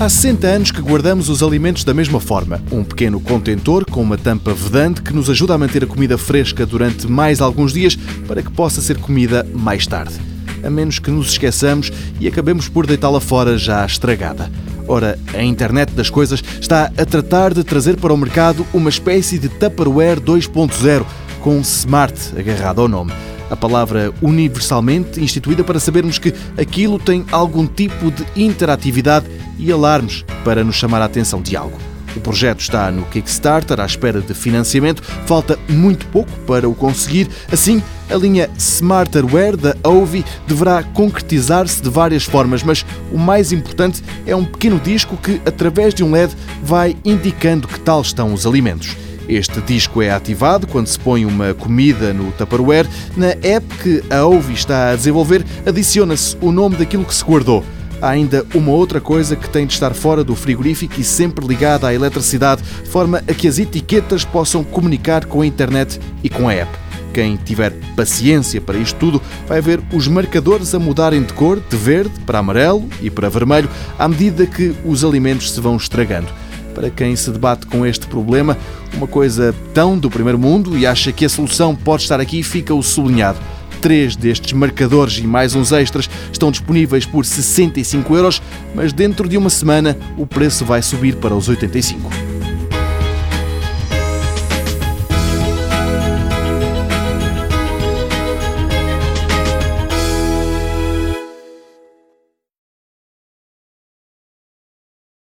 Há 60 anos que guardamos os alimentos da mesma forma. Um pequeno contentor com uma tampa vedante que nos ajuda a manter a comida fresca durante mais alguns dias para que possa ser comida mais tarde. A menos que nos esqueçamos e acabemos por deitá-la fora já estragada. Ora, a internet das coisas está a tratar de trazer para o mercado uma espécie de Tupperware 2.0 com Smart agarrado ao nome a palavra universalmente instituída para sabermos que aquilo tem algum tipo de interatividade e alarmes para nos chamar a atenção de algo. O projeto está no Kickstarter à espera de financiamento, falta muito pouco para o conseguir. Assim, a linha Smarterware da Ovi deverá concretizar-se de várias formas, mas o mais importante é um pequeno disco que, através de um LED, vai indicando que tal estão os alimentos. Este disco é ativado quando se põe uma comida no Tupperware. Na app que a Ovi está a desenvolver, adiciona-se o nome daquilo que se guardou. Há ainda uma outra coisa que tem de estar fora do frigorífico e sempre ligada à eletricidade, de forma a que as etiquetas possam comunicar com a internet e com a app. Quem tiver paciência para isto tudo vai ver os marcadores a mudarem de cor, de verde para amarelo e para vermelho, à medida que os alimentos se vão estragando para quem se debate com este problema, uma coisa tão do primeiro mundo e acha que a solução pode estar aqui, fica o sublinhado. Três destes marcadores e mais uns extras estão disponíveis por 65 euros, mas dentro de uma semana o preço vai subir para os 85.